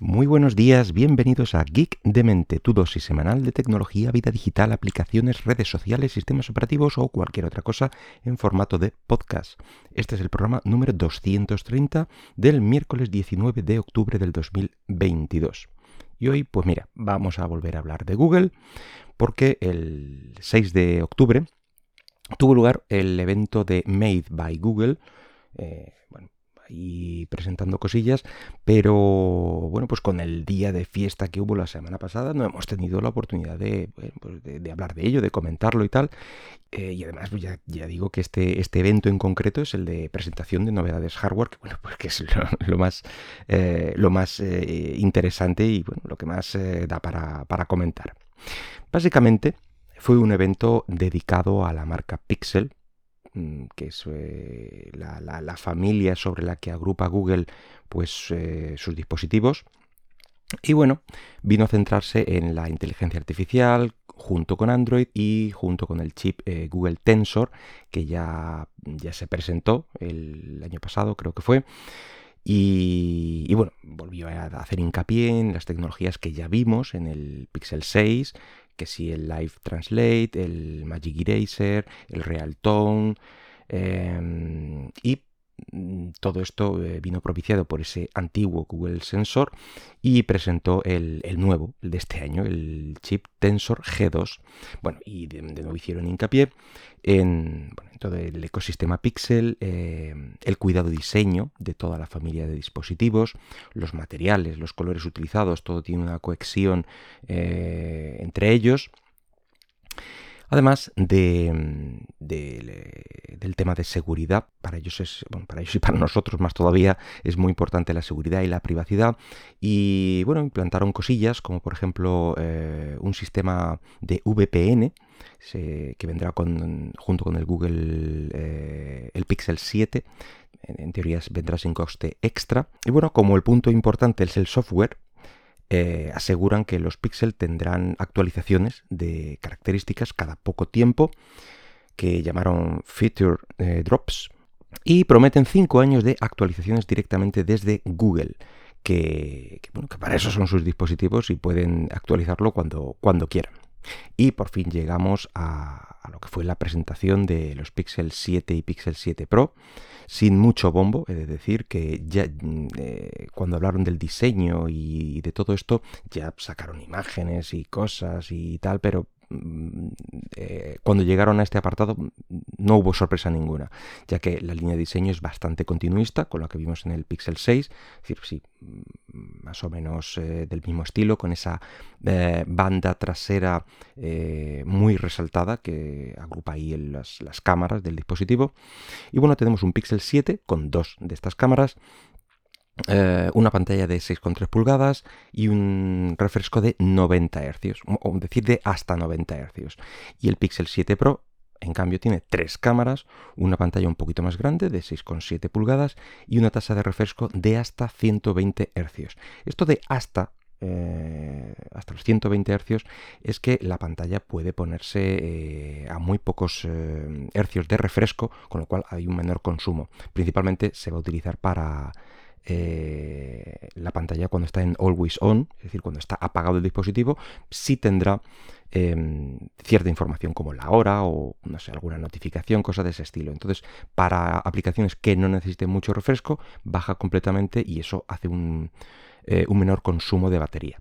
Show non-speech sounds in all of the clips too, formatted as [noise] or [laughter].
Muy buenos días, bienvenidos a Geek de Mente, tu dosis semanal de tecnología, vida digital, aplicaciones, redes sociales, sistemas operativos o cualquier otra cosa en formato de podcast. Este es el programa número 230 del miércoles 19 de octubre del 2022. Y hoy, pues mira, vamos a volver a hablar de Google porque el 6 de octubre tuvo lugar el evento de Made by Google. Eh, bueno, y presentando cosillas, pero bueno, pues con el día de fiesta que hubo la semana pasada no hemos tenido la oportunidad de, pues de, hablar de ello, de comentarlo y tal. Eh, y además, pues ya, digo que este, este evento en concreto es el de presentación de novedades hardware, que bueno, [laughs] pues que es lo, más, eh, lo más eh, interesante y bueno, lo que más da para, para comentar. Básicamente fue un evento dedicado a la marca Pixel, que es eh, la, familia sobre la que agrupa Google pues, eh, sus dispositivos. Y bueno, vino a centrarse en la inteligencia artificial junto con Android y junto con el chip eh, Google Tensor, que ya, ya se presentó el año pasado, creo que fue. Y, bueno, volvió a hacer hincapié en las tecnologías que ya vimos en el Pixel 6, que si el Live Translate, el Magic Eraser, el Real Tone, em, y todo esto eh, vino propiciado por ese antiguo Google Sensor y presentó el, nuevo, el de este año, el chip Tensor G2. Bueno, y de, nuevo hicieron hincapié en, todo el ecosistema Pixel, eh, el cuidado diseño de toda la familia de dispositivos, los materiales, los colores utilizados, todo tiene una cohesión eh, entre ellos. Además de, del tema de seguridad, para ellos es, ellos y para nosotros más todavía es muy importante la seguridad y la privacidad. Y bueno, implantaron cosillas como por ejemplo eh, un sistema de VPN que vendrá junto con el Google eh, el Pixel 7. En, en teoría vendrá sin coste extra. Y bueno, como el punto importante es el software, eh, aseguran que los Pixel tendrán actualizaciones de características cada poco tiempo, que llamaron Feature eh, Drops, y prometen 5 años de actualizaciones directamente desde Google. Que, para eso son sus dispositivos y pueden actualizarlo cuando, cuando quieran. Y por fin llegamos a, lo que fue la presentación de los Pixel 7 y Pixel 7 Pro, sin mucho bombo, he de decir que ya mm, eh, cuando hablaron del diseño y de todo esto, ya sacaron imágenes y cosas y tal, pero eh, cuando llegaron a este apartado no hubo sorpresa ninguna, ya que la línea de diseño es bastante continuista con lo que vimos en el Pixel 6, es decir, sí, mm, más o menos eh, del mismo estilo, con esa eh, banda trasera muy resaltada que agrupa ahí las, las cámaras del dispositivo. Y bueno, tenemos un Pixel 7 con dos de estas cámaras eh, una pantalla de 6,3 pulgadas y un refresco de 90 Hz, o decir de hasta 90 Hz. Y el Pixel 7 Pro, en cambio, tiene tres cámaras, una pantalla un poquito más grande de 6,7 pulgadas y una tasa de refresco de hasta 120 Hz. Esto de hasta eh, hasta los 120 Hz es que la pantalla puede ponerse eh, a muy pocos hercios de refresco, con lo cual hay un menor consumo. Principalmente se va a utilizar para eh, la pantalla cuando está en always on, es decir, cuando está apagado el dispositivo, sí tendrá em, cierta información como la hora o no sé, alguna notificación, cosas de ese estilo. Entonces, para aplicaciones que no necesiten mucho refresco, baja completamente y eso hace un, eh, menor consumo de batería.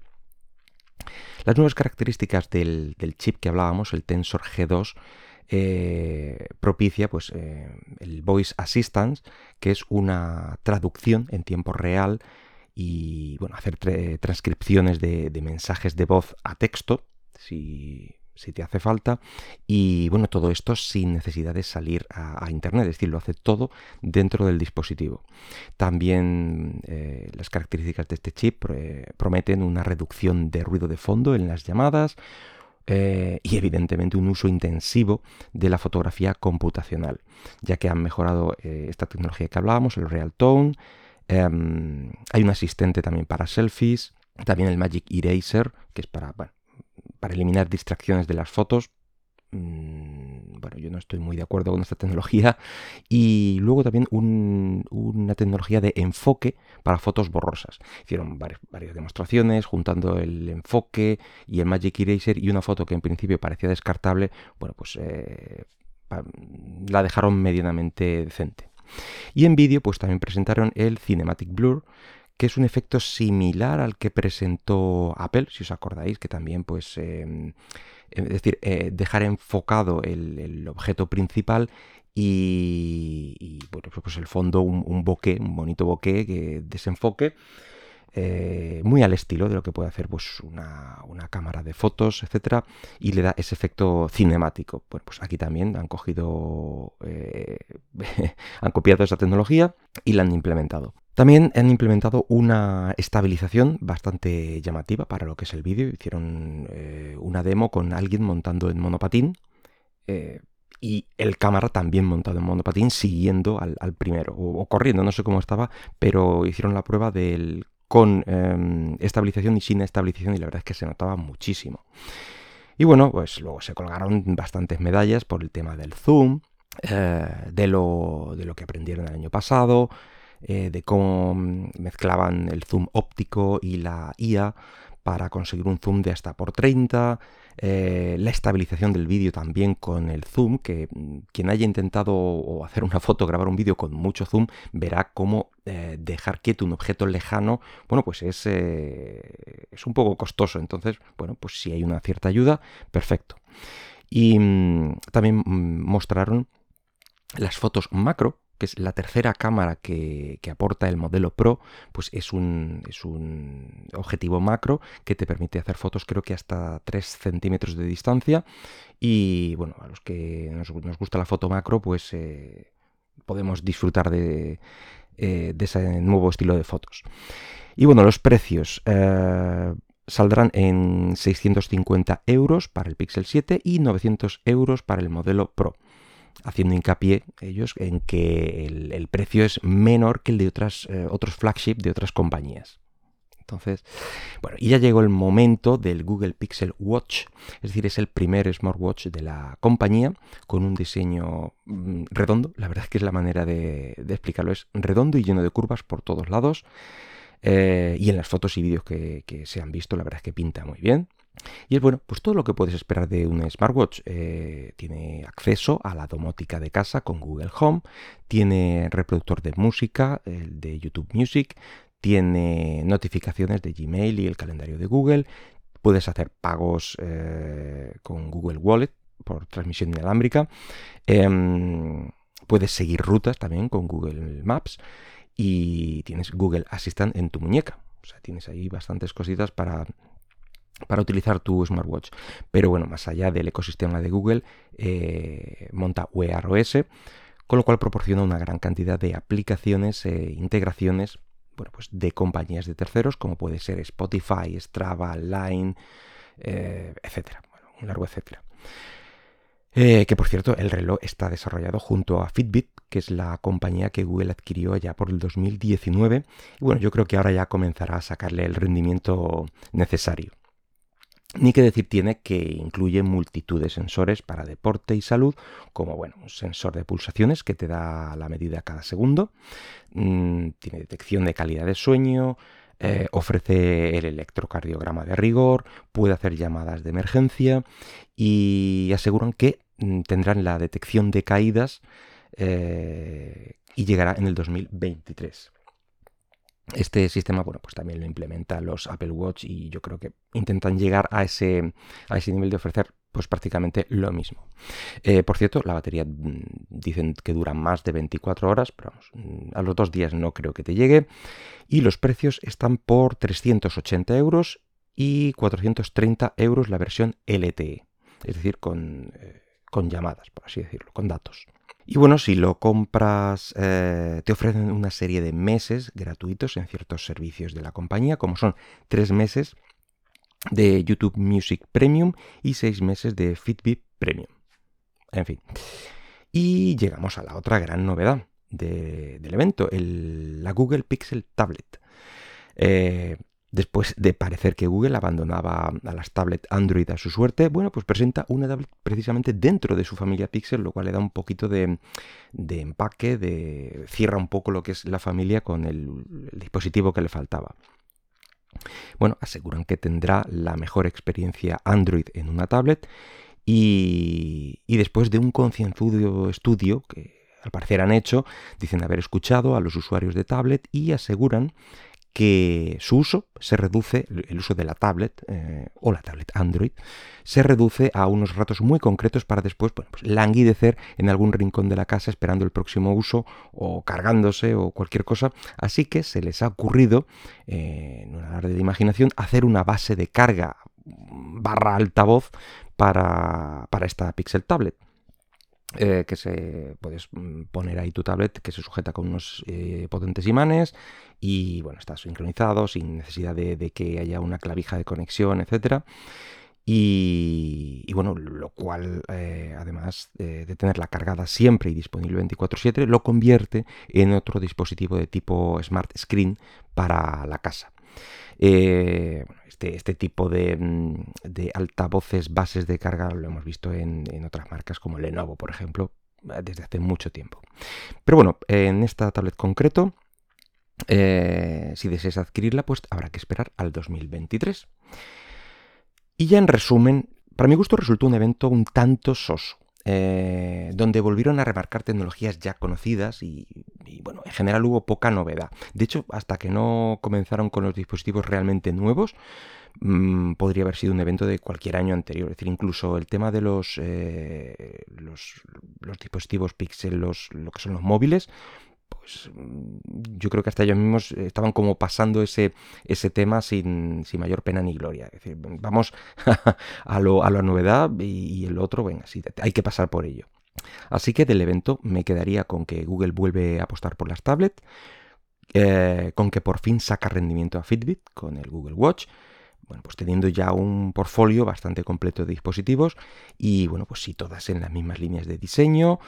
Las nuevas características del, del chip que hablábamos, el Tensor G2, eh, propicia pues, eh, el Voice Assistance, que es una traducción en tiempo real y bueno, hacer transcripciones de, mensajes de voz a texto, si, te hace falta. Y bueno, todo esto sin necesidad de salir a, Internet, es decir, lo hace todo dentro del dispositivo. También eh, las características de este chip prometen una reducción de ruido de fondo en las llamadas, eh, y evidentemente un uso intensivo de la fotografía computacional, ya que han mejorado eh, esta tecnología que hablábamos, el Real Tone, em, hay un asistente también para selfies, también el Magic Eraser, que es para, para eliminar distracciones de las fotos. No estoy muy de acuerdo con esta tecnología. Y luego también una tecnología de enfoque para fotos borrosas. Hicieron varias, demostraciones juntando el enfoque y el Magic Eraser y una foto que en principio parecía descartable, bueno, pues eh, la dejaron medianamente decente. Y en vídeo, pues también presentaron el Cinematic Blur, que es un efecto similar al que presentó Apple, si os acordáis, que también, pues, em, es decir, eh, dejar enfocado el, objeto principal y, bueno, pues el fondo, un, un un bonito bokeh que desenfoque eh, muy al estilo de lo que puede hacer pues, una, cámara de fotos, etcétera, y le da ese efecto cinemático. Bueno, pues aquí también han cogido, eh, [laughs] han copiado esa tecnología y la han implementado. También han implementado una estabilización bastante llamativa para lo que es el vídeo. Hicieron eh, una demo con alguien montando en monopatín y el cámara también montado en monopatín siguiendo al, primero o, corriendo, no sé cómo estaba, pero hicieron la prueba del con em, estabilización y sin estabilización y la verdad es que se notaba muchísimo. Y bueno, pues luego se colgaron bastantes medallas por el tema del zoom, eh, de, lo, de, lo, que aprendieron el año pasado, eh, de cómo mezclaban el zoom óptico y la IA para conseguir un zoom de hasta por 30, eh, la estabilización del vídeo también con el zoom, que mm, quien haya intentado hacer una foto, grabar un vídeo con mucho zoom, verá cómo eh, dejar quieto un objeto lejano, bueno, pues es, es un poco costoso. Entonces, bueno, pues si hay una cierta ayuda, perfecto. Y mm, también mm, mostraron las fotos macro, que es la tercera cámara que, aporta el modelo Pro, pues es un, es un, objetivo macro que te permite hacer fotos creo que hasta 3 centímetros de distancia y bueno, a los que nos, gusta la foto macro pues eh, podemos disfrutar de, eh, de, ese nuevo estilo de fotos. Y bueno, los precios. Eh, saldrán en 650 euros para el Pixel 7 y 900 euros para el modelo Pro haciendo hincapié ellos en que el, precio es menor que el de otras, eh, otros flagship de otras compañías. Entonces, bueno, y ya llegó el momento del Google Pixel Watch, es decir, es el primer smartwatch de la compañía con un diseño mm, redondo, la verdad es que es la manera de, explicarlo, es redondo y lleno de curvas por todos lados. Eh, y en las fotos y vídeos que, que se han visto, la verdad es que pinta muy bien. Y es bueno, pues todo lo que puedes esperar de un smartwatch. Eh, tiene acceso a la domótica de casa con Google Home, tiene reproductor de música, el de YouTube Music, tiene notificaciones de Gmail y el calendario de Google, puedes hacer pagos eh, con Google Wallet por transmisión inalámbrica, em, puedes seguir rutas también con Google Maps y tienes Google Assistant en tu muñeca. O sea, tienes ahí bastantes cositas para para utilizar tu smartwatch. Pero bueno, más allá del ecosistema de Google, eh, monta Wear OS, con lo cual proporciona una gran cantidad de aplicaciones e integraciones bueno, pues de compañías de terceros, como puede ser Spotify, Strava, Line, eh, etcétera. Un largo etcétera. Eh, que por cierto, el reloj está desarrollado junto a Fitbit, que es la compañía que Google adquirió ya por el 2019. Y bueno, yo creo que ahora ya comenzará a sacarle el rendimiento necesario. Ni que decir tiene que incluye multitud de sensores para deporte y salud, como bueno, un sensor de pulsaciones que te da la medida cada segundo, mm, tiene detección de calidad de sueño, eh, ofrece el electrocardiograma de rigor, puede hacer llamadas de emergencia y aseguran que mm, tendrán la detección de caídas eh, y llegará en el 2023. Este sistema, bueno, pues también lo implementa los Apple Watch y yo creo que intentan llegar a ese, a ese nivel de ofrecer pues prácticamente lo mismo. Eh, por cierto, la batería mm, dicen que dura más de 24 horas, pero vamos, mm, a los dos días no creo que te llegue. Y los precios están por 380 euros y 430 euros la versión LTE, es decir, con, eh, con llamadas, por así decirlo, con datos. Y bueno, si lo compras, eh, te ofrecen una serie de meses gratuitos en ciertos servicios de la compañía, como son tres meses de YouTube Music Premium y seis meses de Fitbit Premium. En fin. Y llegamos a la otra gran novedad del evento, la Google Pixel Tablet. Eh, Después de parecer que Google abandonaba a las tablets Android a su suerte, bueno, pues presenta una tablet precisamente dentro de su familia Pixel, lo cual le da un poquito de, empaque, de cierra un poco lo que es la familia con el, dispositivo que le faltaba. Bueno, aseguran que tendrá la mejor experiencia Android en una tablet y, y después de un concienzudo estudio que al parecer han hecho, dicen haber escuchado a los usuarios de tablet y aseguran que su uso se reduce, el uso de la tablet eh, o la tablet Android, se reduce a unos ratos muy concretos para después pues, languidecer en algún rincón de la casa esperando el próximo uso o cargándose o cualquier cosa. Así que se les ha ocurrido, eh, en una alarde de imaginación, hacer una base de carga barra altavoz para, para esta Pixel Tablet. Eh, que se puedes mm, poner ahí tu tablet que se sujeta con unos eh, potentes imanes y bueno está sincronizado sin necesidad de, que haya una clavija de conexión etcétera. Y, bueno lo cual eh, además de tenerla cargada siempre y disponible 24/7 lo convierte en otro dispositivo de tipo smart screen para la casa eh, este, este, tipo mm, de, altavoces, bases de carga, lo hemos visto en, otras marcas como Lenovo, por ejemplo, desde hace mucho tiempo. Pero bueno, en esta tablet concreto, eh, si deseas adquirirla, pues habrá que esperar al 2023. Y ya en resumen, para mi gusto resultó un evento un tanto soso. Eh, donde volvieron a remarcar tecnologías ya conocidas y, bueno, en general hubo poca novedad. De hecho, hasta que no comenzaron con los dispositivos realmente nuevos, mm, podría haber sido un evento de cualquier año anterior. Es decir, incluso el tema de los, eh, los, dispositivos Pixel, lo que son los móviles, pues mm, yo creo que hasta ellos mismos estaban como pasando ese, ese tema sin, mayor pena ni gloria. Es decir, vamos [laughs] a, lo, a la novedad y, el otro, venga, sí, hay que pasar por ello. Así que del evento me quedaría con que Google vuelve a apostar por las tablets, eh, con que por fin saca rendimiento a Fitbit con el Google Watch, bueno, pues teniendo ya un portfolio bastante completo de dispositivos y bueno, pues sí, todas en las mismas líneas de diseño,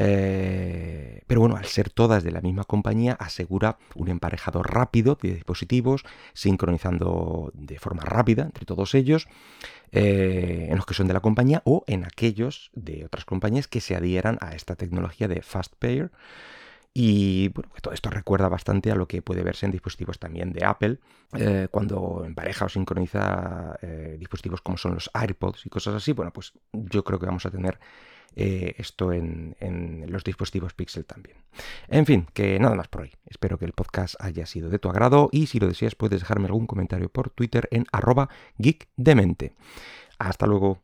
eh, pero bueno, al ser todas de la misma compañía, asegura un emparejado rápido de dispositivos, sincronizando de forma rápida entre todos ellos, eh, en los que son de la compañía o en aquellos de otras compañías que se adhieran a esta tecnología de Fast Pair. Y bueno, todo esto recuerda bastante a lo que puede verse en dispositivos también de Apple, eh, cuando empareja o sincroniza dispositivos como son los AirPods y cosas así. Bueno, pues yo creo que vamos a tener eh, esto en, los dispositivos Pixel también. En fin, que nada más por hoy. Espero que el podcast haya sido de tu agrado y si lo deseas puedes dejarme algún comentario por Twitter en arroba geekdemente. Hasta luego.